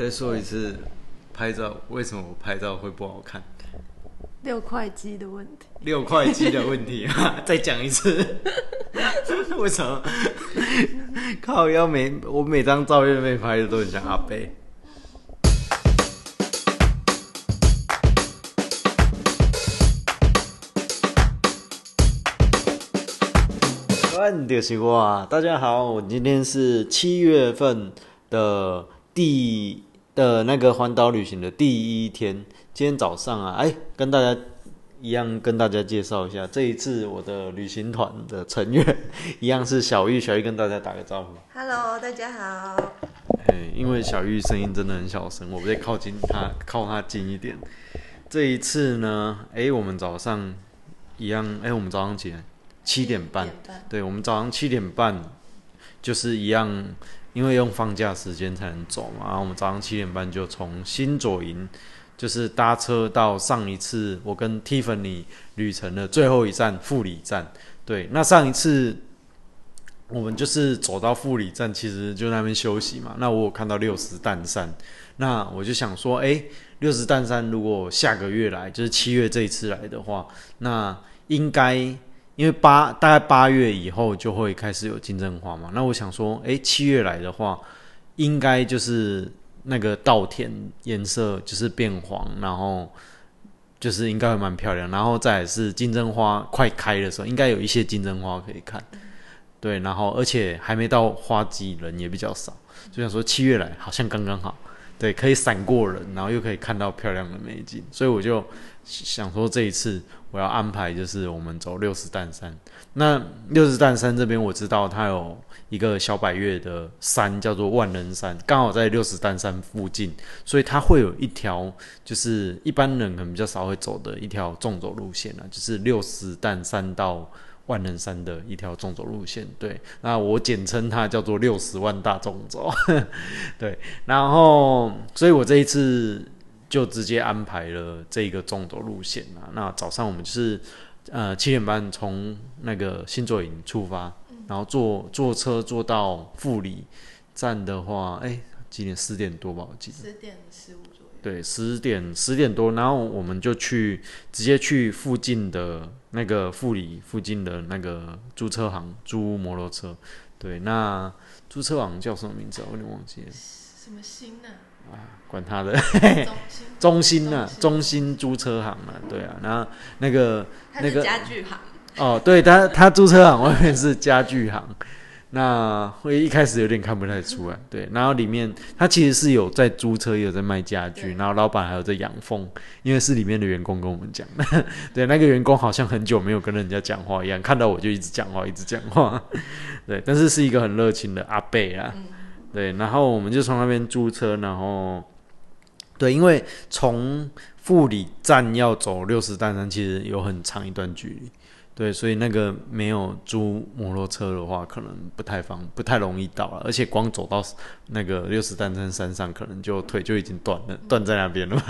再说一次，拍照为什么我拍照会不好看？六块肌的问题，六块肌的问题啊！再讲一次，为什么？靠腰每我每张照片被拍的都很像阿贝。万丢西瓜，大家好，我今天是七月份的第的那个环岛旅行的第一天。今天早上啊，哎，跟大家一样，跟大家介绍一下，这一次我的旅行团的成员一样是小玉，小玉跟大家打个招呼。Hello，大家好。哎，因为小玉声音真的很小声，我得靠近她，靠她近一点。这一次呢，哎，我们早上一样，哎，我们早上起来七点半，对，我们早上七点半就是一样，因为用放假时间才能走嘛，然后我们早上七点半就从新左营，就是搭车到上一次我跟 Tiffany 旅程的最后一站富里站。对，那上一次我们就是走到富里站，其实就那边休息嘛。那我有看到六十蛋山，那我就想说，哎、六十蛋山如果下个月来，就是七月这一次来的话，那应该因为八大概八月以后就会开始有金针花嘛。那我想说，哎、七月来的话，应该就是那个稻田颜色就是变黄，然后就是应该会蛮漂亮。然后再是金针花快开的时候，应该有一些金针花可以看。对，然后而且还没到花季，人也比较少，就想说七月来好像刚刚好，对，可以闪过人，然后又可以看到漂亮的美景，所以我就想说这一次我要安排就是我们走六十担山。那六十担山这边我知道它有一个小百岳的山叫做万人山，刚好在六十担山附近，所以它会有一条就是一般人可能比较少会走的一条纵走路线啊，就是六十担山到。万人山的一条纵走路线，对，那我简称它叫做六十万大纵走，对，然后，所以我这一次就直接安排了这个纵走路线啊。那早上我们就是呃七点半从那个新左营出发，然后坐坐车坐到富里站的话，哎，几点？十点多吧，我记得。十点十五左右。对，十点十点多，然后我们就去直接去附近的那个富里附近的那个租车行租摩托车。对，那租车行叫什么名字啊？我有点忘记了，什么新呢？管他的，中心。中心啊，中中心租车行啊，对啊，然后那个那个家具行。哦，对，他他租车行外面是家具行，那会一开始有点看不太出来，对，然后里面他其实是有在租车，也有在卖家具，然后老板还有在养蜂，因为是里面的员工跟我们讲的，对，那个员工好像很久没有跟人家讲话一样，看到我就一直讲话，一直讲话，对，但是是一个很热情的阿贝啊，对，然后我们就从那边租车，然后对，因为从富里站要走六十担山，其实有很长一段距离。对，所以那个没有租摩托车的话，可能不太方，不太容易到了。而且光走到那个六十担山山上，可能就腿就已经断了，断在那边了嘛。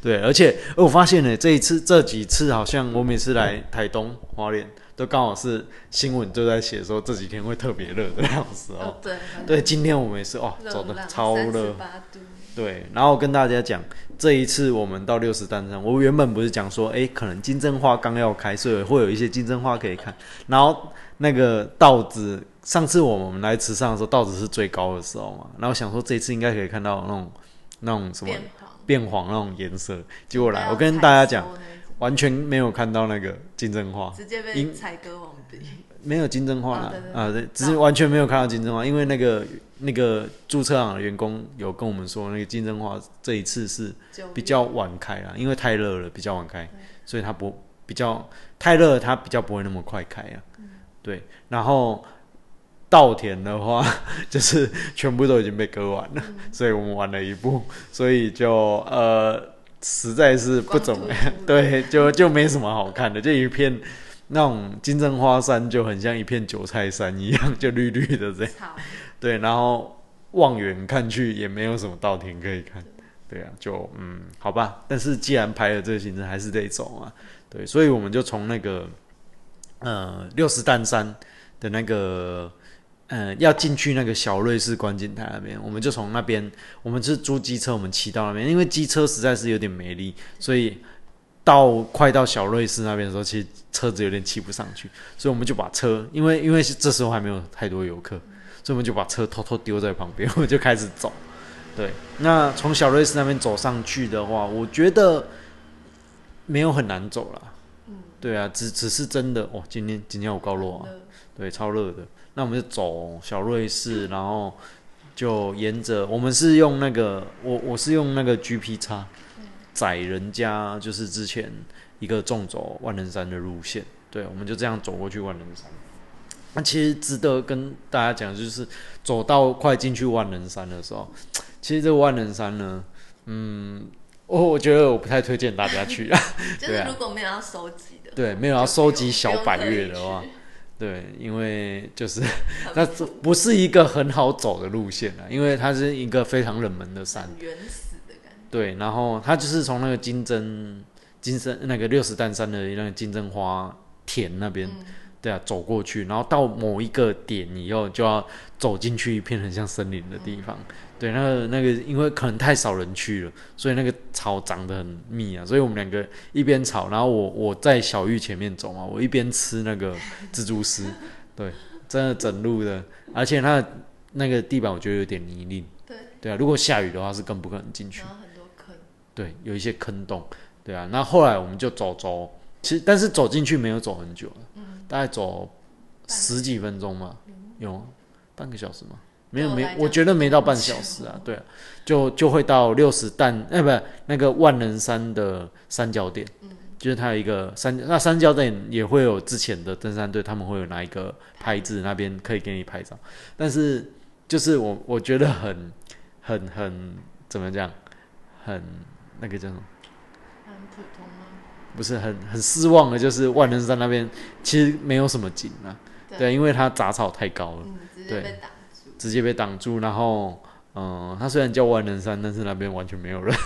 对，而且呃我发现呢，这一次这几次好像我每次来台东花莲，都刚好是新闻就在写说这几天会特别热的样子哦。哦，对。对，今天我们也是哦，走的超热。八度。对，然后跟大家讲，这一次我们到六十单山，我原本不是讲说，哎，可能金针花刚要开，所以会有一些金针花可以看。然后那个稻子，上次我们来池上的时候，稻子是最高的时候嘛，然后想说这次应该可以看到那种那种什么变黄。那种颜色。结果来，我跟大家讲完全没有看到那个金针花，直接被因采割完毕。没有金针花啦。哦对对啊，对，只是完全没有看到金针花，因为那个那个注册行的员工有跟我们说，那个金针花这一次是比较晚开啦，因为太热了，比较晚开，所以它不比较太热，它比较不会那么快开啊。对，然后稻田的话，就是全部都已经被割完了，所以我们晚了一步，所以就呃实在是不怎么样，对，就就没什么好看的，就一片那种金针花山，就很像一片韭菜山一样，就绿绿的这样。草。对，然后望远看去也没有什么稻田可以看，对啊，就嗯，好吧。但是既然排了这个行程，还是得走啊，对，所以我们就从那个呃六十担山的那个呃，要进去那个小瑞士观景台那边，我们就从那边，我们是租机车，我们骑到那边，因为机车实在是有点没力，所以到快到小瑞士那边的时候，其实车子有点骑不上去，所以我们就把车，因为因为这时候还没有太多游客，所以我们就把车偷偷丢在旁边，我们就开始走。对，那从小瑞士那边走上去的话，我觉得没有很难走了。嗯，对啊，只只是真的哦，今天今天有高落啊，对，超热的。那我们就走小瑞士，然后就沿着我们是用那个我我是用那个 GP 叉载人家，就是之前一个纵走万能山的路线，对，我们就这样走过去万能山。那其实值得跟大家讲，就是走到快进去万能山的时候，其实这个万能山呢，嗯，我我觉得我不太推荐大家去 啊。就是如果没有要收集的，对，没有要收集小百月的话，对，因为就是 那这不是一个很好走的路线啊，因为它是一个非常冷门的山，原始的感觉。对，然后它就是从那个金针金针那个六十担山的那个金针花田那边，嗯，对啊，走过去，然后到某一个点以后就要走进去一片很像森林的地方。对，那个那个，因为可能太少人去了，所以那个草长得很密啊，所以我们两个一边草，然后我我在小玉前面走嘛，我一边吃那个 蜘蛛丝，对，真的整路的，而且它那个地板我觉得有点泥泞，对，对啊，如果下雨的话是更不可能进去。然，后很多坑，对，有一些坑洞，对啊，那后来我们就走走，其实但是走进去没有走很久了，嗯，大概走十几分钟嘛，有吗半个小时吗？没有没对我觉得没到半小时啊，对啊，就就会到六十担，哎、不，那个万人山的三角点，嗯就是它有一个三，那三角点也会有之前的登山队，他们会有拿一个牌子，那边可以给你拍照，但是就是我我觉得很很很怎么讲，很那个叫什么？很普通吗？不是很很失望的，就是万能山那边其实没有什么景啊，对。对，因为它杂草太高了。嗯，直接对。被挡住。直接被挡住，然后，嗯，它虽然叫万人山，但是那边完全没有人，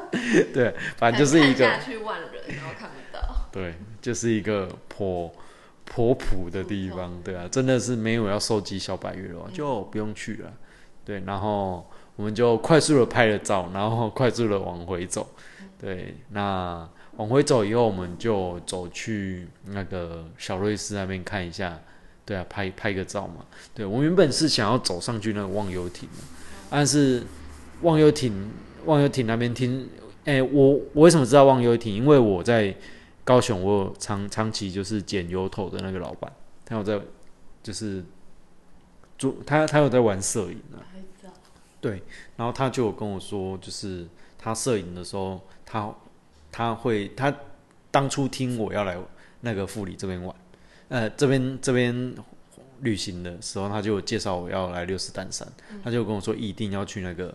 对，反正就是一个，去万人，然后看不到。对，就是一个颇颇朴的地方，对啊，真的是没有要收集小白月的话，就不用去了，对，然后我们就快速的拍了照，然后快速的往回走，对，那往回走以后，我们就走去那个小瑞士那边看一下，对啊，拍拍个照嘛。对我原本是想要走上去那个忘忧亭的，但是忘忧亭忘忧亭那边听，哎、我我为什么知道忘忧亭？因为我在高雄，我有长长期就是捡油头的那个老板，他有在就是做他他有在玩摄影啊，拍照，然后他就有跟我说，就是他摄影的时候，他他会他当初听我要来那个富里这边玩，呃，这边这边旅行的时候，他就介绍我要来六四丹山，他就跟我说一定要去那个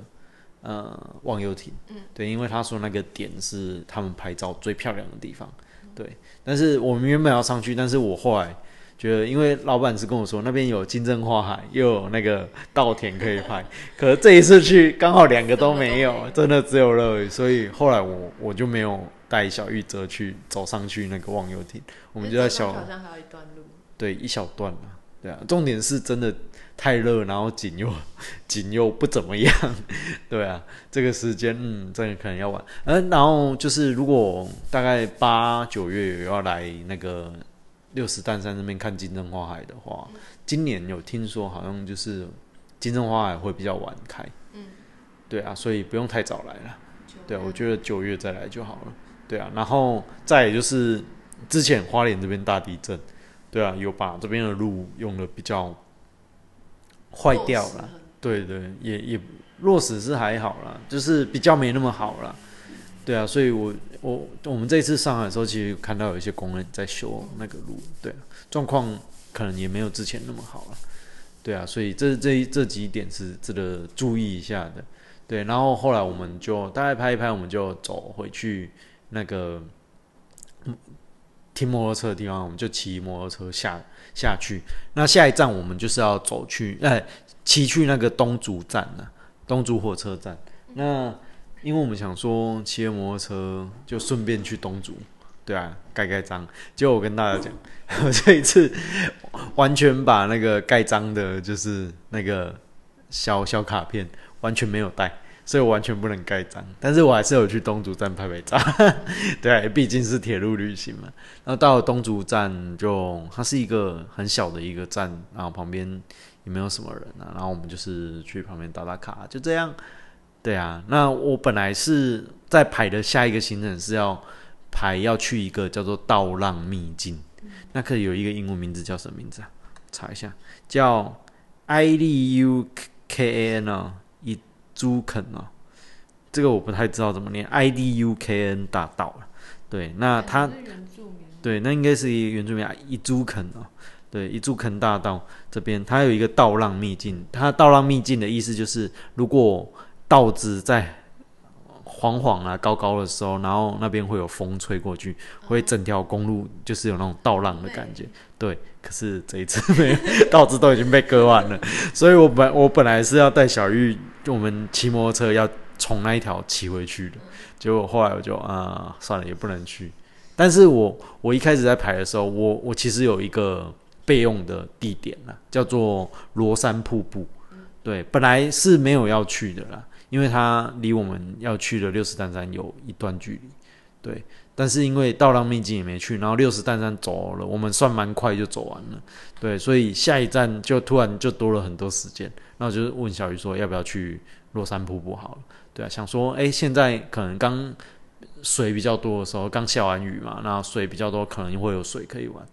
呃忘忧亭，嗯。对，因为他说那个点是他们拍照最漂亮的地方，对。但是我们原本要上去，但是我后来觉得，因为老板是跟我说那边有金针花海，又有那个稻田可以拍，可是这一次去刚好两个都没有，真的只有热雨，所以后来我我就没有带小玉哲去走上去那个忘忧亭，我们就在小好像还有一段路。对一小段啊，对啊，重点是真的太热，然后景又 景又不怎么样，对啊，这个时间嗯，真的可能要晚。嗯、然后就是如果大概八九月有要来那个六十担山那边看金针花海的话，今年有听说好像就是金针花海会比较晚开，嗯，对啊，所以不用太早来了。对啊，我得觉得九月再来就好了。对啊，然后再也就是之前花莲这边大地震，对啊，有把这边的路用的比较坏掉了。。对对，也也落实是还好啦，就是比较没那么好啦。对啊，所以我我我们这次上海的时候，其实看到有一些工人在修那个路，对啊，状况可能也没有之前那么好了。对啊，所以这这这几点是值得注意一下的。对，然后后来我们就大概拍一拍，我们就走回去那个嗯停摩托车的地方，我们就骑摩托车下下去。那下一站我们就是要走去，哎，骑去那个东竹站呢、东竹火车站。那因为我们想说骑着摩托车就顺便去东竹，对啊，盖盖章。结果我跟大家讲，我 这一次完全把那个盖章的，就是那个小小卡片完全没有带，所以我完全不能盖章。但是我还是有去东竹站拍拍照，对啊，毕竟是铁路旅行嘛。然后到了东竹站，就它是一个很小的一个站，然后旁边也没有什么人啊。然后我们就是去旁边打打卡，就这样。对啊，那我本来是在排的下一个行程是要排要去一个叫做道浪秘境，那可以有一个英文名字叫什么名字啊？查一下，叫 I D U K A N 哦，伊朱肯哦，这个我不太知道怎么念，I D U K N 大道了。对，那它对，那应该是原住民啊，一株肯哦，对，一株肯大道这边，它有一个道浪秘境。它道浪秘境的意思就是，如果道子在晃晃啊、高高的时候，然后那边会有风吹过去，会整条公路就是有那种倒浪的感觉。对，可是这一次没有，道子都已经被割完了，所以我本我本来是要带小玉，我们骑摩托车要从那一条骑回去的，结果后来我就啊、算了，也不能去。但是我我一开始在排的时候，我我其实有一个备用的地点啦，叫做罗山瀑布。对，本来是没有要去的啦，因为它离我们要去的六十担山有一段距离。对，但是因为道浪秘境也没去，然后六十担山走了，我们算蛮快就走完了。对，所以下一站就突然就多了很多时间。那我就问小鱼说，要不要去落山瀑布好了？对啊，想说，哎、现在可能刚水比较多的时候，刚下完雨嘛，那水比较多，可能会有水可以玩。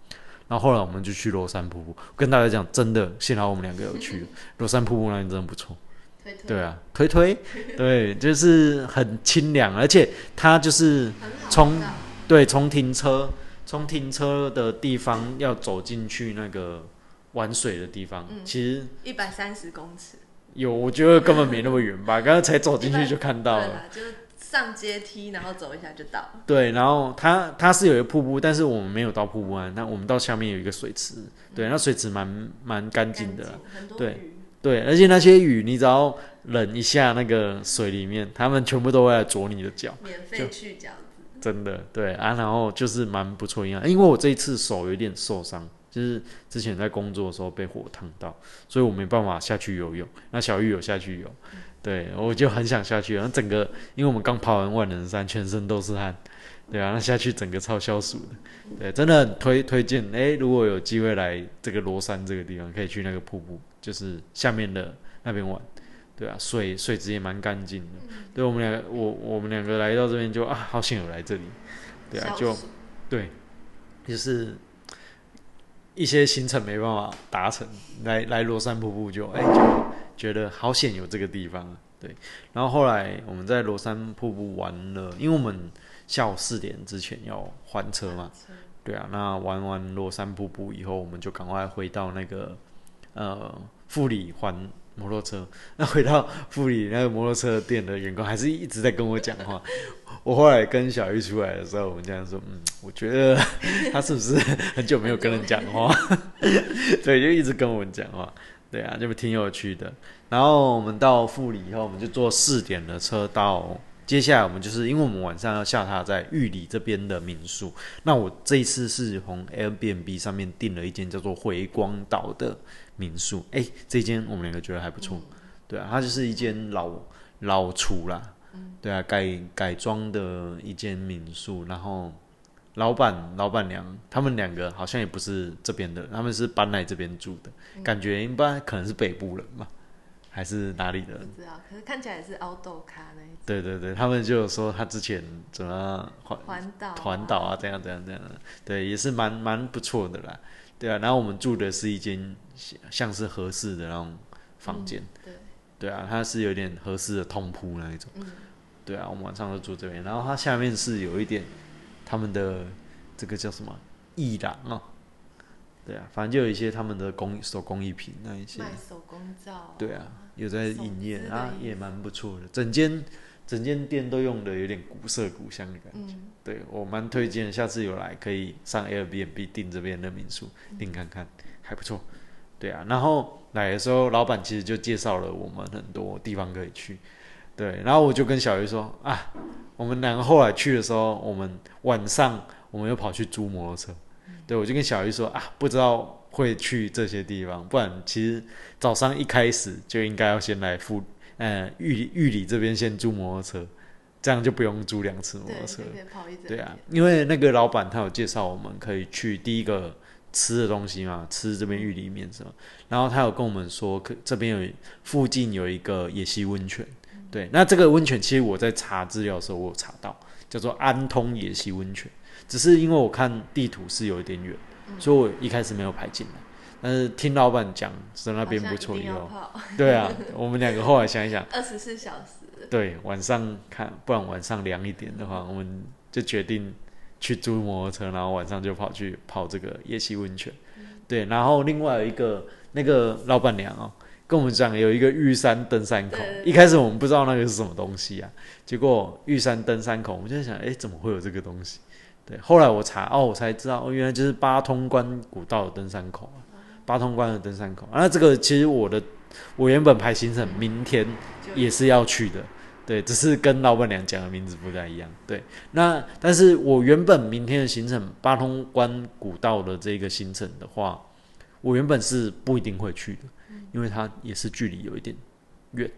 然后后来我们就去罗山瀑布，跟大家讲，真的，幸好我们两个有去 罗山瀑布那边真的不错。推推。对啊，推推，对，就是很清凉，而且它就是从对从停车从停车的地方要走进去那个玩水的地方，嗯。其实一百三十公尺，有，我觉得根本没那么远吧，刚刚才走进去就看到了。就是上阶梯，然后走一下就到。了。对，然后它它是有一个瀑布，但是我们没有到瀑布湾，那我们到下面有一个水池，对，那水池蛮蛮干净的。啦，很多对。鱼，对，而且那些鱼你只要冷一下那个水里面，它们全部都会来啄你的脚，免就费去饺子，真的。对啊，然后就是蛮不错一样，因为我这一次手有点受伤，就是之前在工作的时候被火烫到，所以我没办法下去游泳。那小玉有下去游，对我就很想下去，然后整个因为我们刚跑完万能山，全身都是汗，对啊，那下去整个超消暑的，对，真的很推推荐。诶，如果有机会来这个罗山这个地方，可以去那个瀑布，就是下面的那边玩。对啊，水水质也蛮干净的。对我们两个，我我们两个来到这边就啊，好险有来这里。对啊，就对，就是一些行程没办法达成，来来罗山瀑布就哎、就觉得好险有这个地方啊。对，然后后来我们在罗山瀑布玩了，因为我们下午四点之前要还车嘛，对啊，那玩完罗山瀑布以后，我们就赶快回到那个呃富里还摩托车。那回到富里那个摩托车店的员工还是一直在跟我讲话。我后来跟小玉出来的时候，我们这样说，嗯，我觉得他是不是很久没有跟人讲话？对，就一直跟我们讲话。对啊，就挺有趣的。然后我们到富里以后，我们就坐四点的车到。接下来我们就是因为我们晚上要下榻在玉里这边的民宿，那我这一次是从 Airbnb 上面订了一间叫做回光岛的民宿，哎，这间我们两个觉得还不错，对啊，它就是一间老老厨啦，对啊，改改装的一间民宿，然后老板老板娘他们两个好像也不是这边的，他们是搬来这边住的，感觉应该可能是北部人吧，还是哪里的？人？不知道，可是看起来也是凹豆咖那一种。对对对，他们就有说他之前怎么环环岛环岛啊，这样这样这样。的，对，也是蛮蛮不错的啦，对啊。然后我们住的是一间像像是合适的那种房间，对，对啊，它是有点合适的通铺那一种，嗯。对啊，我们晚上都住这边。然后它下面是有一点他们的这个叫什么艺廊哦，对啊，反正就有一些他们的工手工艺品那一些，卖手工皂，对啊，有在营业啊，也蛮不错的。整间整间店都用的有点古色古香的感觉，嗯，对我蛮推荐，下次有来可以上 Airbnb 订这边的民宿，订看看，还不错。对啊，然后来的时候，老板其实就介绍了我们很多地方可以去。对，然后我就跟小鱼说啊，我们两个后来去的时候，我们晚上我们又跑去租摩托车。对，我就跟小鱼说啊，不知道会去这些地方，不然其实早上一开始就应该要先来富，呃，玉里玉里这边先租摩托车，这样就不用租两次摩，托车对啊，因为那个老板他有介绍我们可以去第一个吃的东西嘛，吃这边玉里面什么，然后他有跟我们说，可这边有附近有一个野溪温泉，对，那这个温泉其实我在查资料的时候我有查到，叫做安通野溪温泉，只是因为我看地图是有一点远，所以我一开始没有排进来。但是听老板讲说那边不错以后，好像一定要泡 对啊，我们两个后来想一想，二十四小时，对，晚上看，不然晚上凉一点的话，我们就决定去租摩托车，然后晚上就跑去泡这个夜溪温泉。对，然后另外有一个那个老板娘哦，跟我们讲有一个玉山登山口。一开始我们不知道那个是什么东西啊，结果玉山登山口，我们就在想，哎，怎么会有这个东西？对，后来我查哦，我才知道哦，原来就是八通关古道的登山口啊，八通关的登山口。啊那这个其实我的我原本排行程明天也是要去的，对，只是跟老板娘讲的名字不太一样。对，那但是我原本明天的行程八通关古道的这个行程的话，我原本是不一定会去的，因为它也是距离有一点远。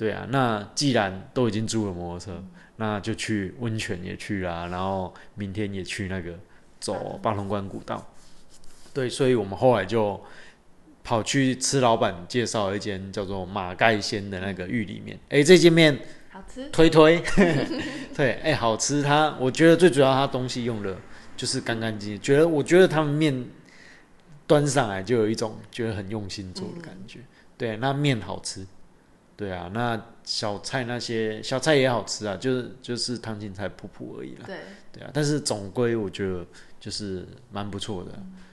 对啊，那既然都已经租了摩托车，那就去温泉也去啦，然后明天也去那个走八通关古道。对，所以我们后来就跑去吃老板介绍了一间叫做马盖鲜的那个玉里面。诶，这间面好吃，推推，对，哎、好吃它。我觉得最主要它东西用的就是干干净净，觉得我觉得他们面端上来就有一种觉得很用心做的感觉。对，那面好吃，对啊，那小菜那些小菜也好吃啊，就是就是烫青菜铺铺而已啦。对，对啊，但是总归我觉得就是蛮不错的，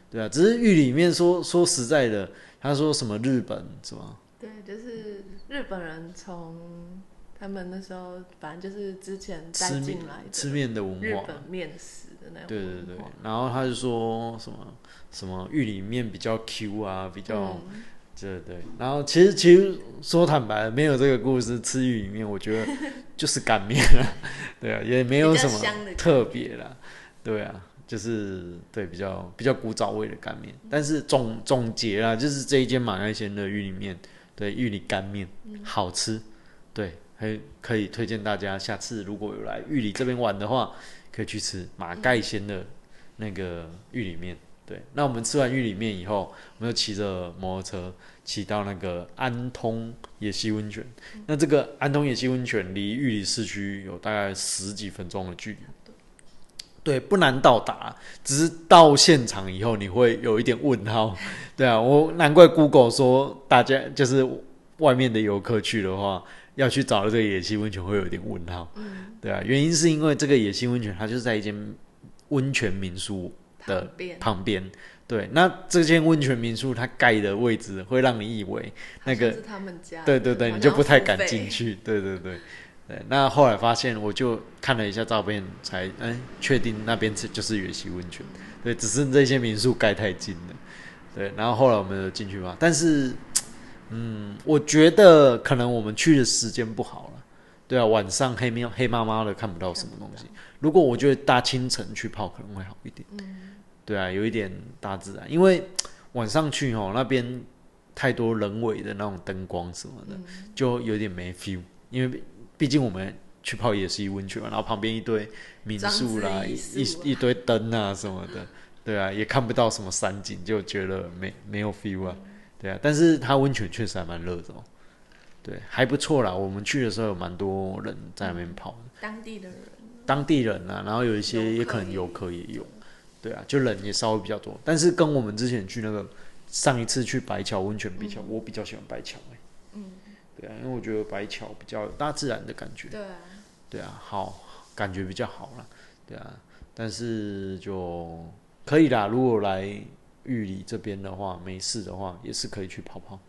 对啊，只是玉里面说说实在的，他说什么日本是吗？对，就是日本人从他们那时候，反正就是之前带吃面进来吃的面的文化，日本面食的那种对对对，然后他就说什么什么玉里面比较 Q 啊，比较、嗯对对，然后其实其实说坦白，没有这个故事，吃玉里面我觉得就是干面啊，对啊，也没有什么特别啦，对啊，就是对比较比较古早味的干面，但是总总结啦，就是这一间马来鲜的玉里面，对玉里干面、好吃，对，还可以推荐大家下次如果有来玉里这边玩的话，可以去吃马盖鲜的那个玉里面。对，那我们吃完玉里面以后，我们就骑着摩托车骑到那个安通野溪温泉。那这个安通野溪温泉离玉里市区有大概十几分钟的距离。对，不难到达，只是到现场以后你会有一点问号。对啊，我难怪 Google 说大家就是外面的游客去的话，要去找这个野溪温泉会有一点问号。嗯，对啊，原因是因为这个野溪温泉它就是在一间温泉民宿的旁边。对，那这间温泉民宿它盖的位置会让你以为那个是他们家，对对对，你就不太敢进去。对对对对，那后来发现，我就看了一下照片，才嗯确定那边是就是野溪温泉。对，只是这些民宿盖太近了。对，然后后来我们就进去吧，但是嗯，我觉得可能我们去的时间不好了。对啊，晚上黑喵黑麻麻的看不到什么东西。如果我觉得大清晨去泡可能会好一点。嗯，对啊，有一点大自然，因为晚上去哦那边太多人为的那种灯光什么的，嗯就有点没 feel。因为毕毕竟我们去泡也是一温泉嘛，然后旁边一堆民宿啦，一一一堆灯啊什么的，对啊，也看不到什么山景，就觉得没没有 feel 啊，对啊。但是它温泉确实还蛮热的哦，对，还不错啦。我们去的时候有蛮多人在那边泡。当地的人，当地人啊，然后有一些也可能游客也有，对啊，就人也稍微比较多。但是跟我们之前去那个上一次去白桥温泉比较，我比较喜欢白桥哎、嗯，对啊，因为我觉得白桥比较有大自然的感觉，对啊，对啊，好感觉比较好啦，对啊，但是就可以啦，如果来玉里这边的话，没事的话也是可以去跑跑，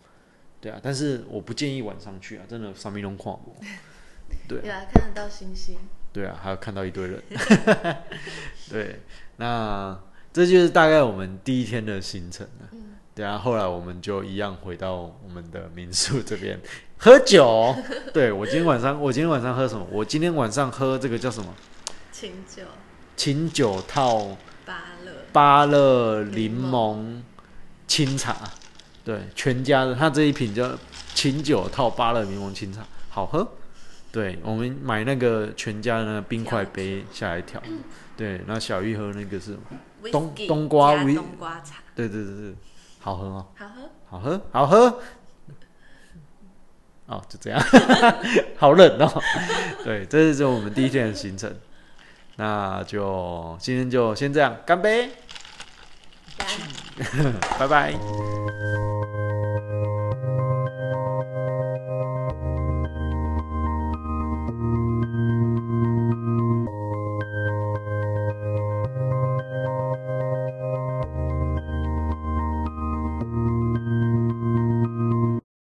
对啊，但是我不建议晚上去啊，真的上面弄跨我，对啊。对啊，看得到星星，对啊，还有看到一堆人。对，那这就是大概我们第一天的行程了。对啊，后来我们就一样回到我们的民宿这边喝酒。对我今天晚上，我今天晚上喝什么？我今天晚上喝这个叫什么？清酒，清酒套芭乐，芭乐柠柠檬清茶，对，全家的，它这一瓶叫清酒套芭乐柠檬清茶，好喝。对，我们买那个全家的那个冰块杯下来调，对，那小玉喝那个是，冬冬瓜冬瓜茶，对对对对，好喝哦，好喝。好喝，好喝。哦，就这样，好冷哦。对，这是我们第一天的行程，那就今天就先这样，干杯，干。拜拜。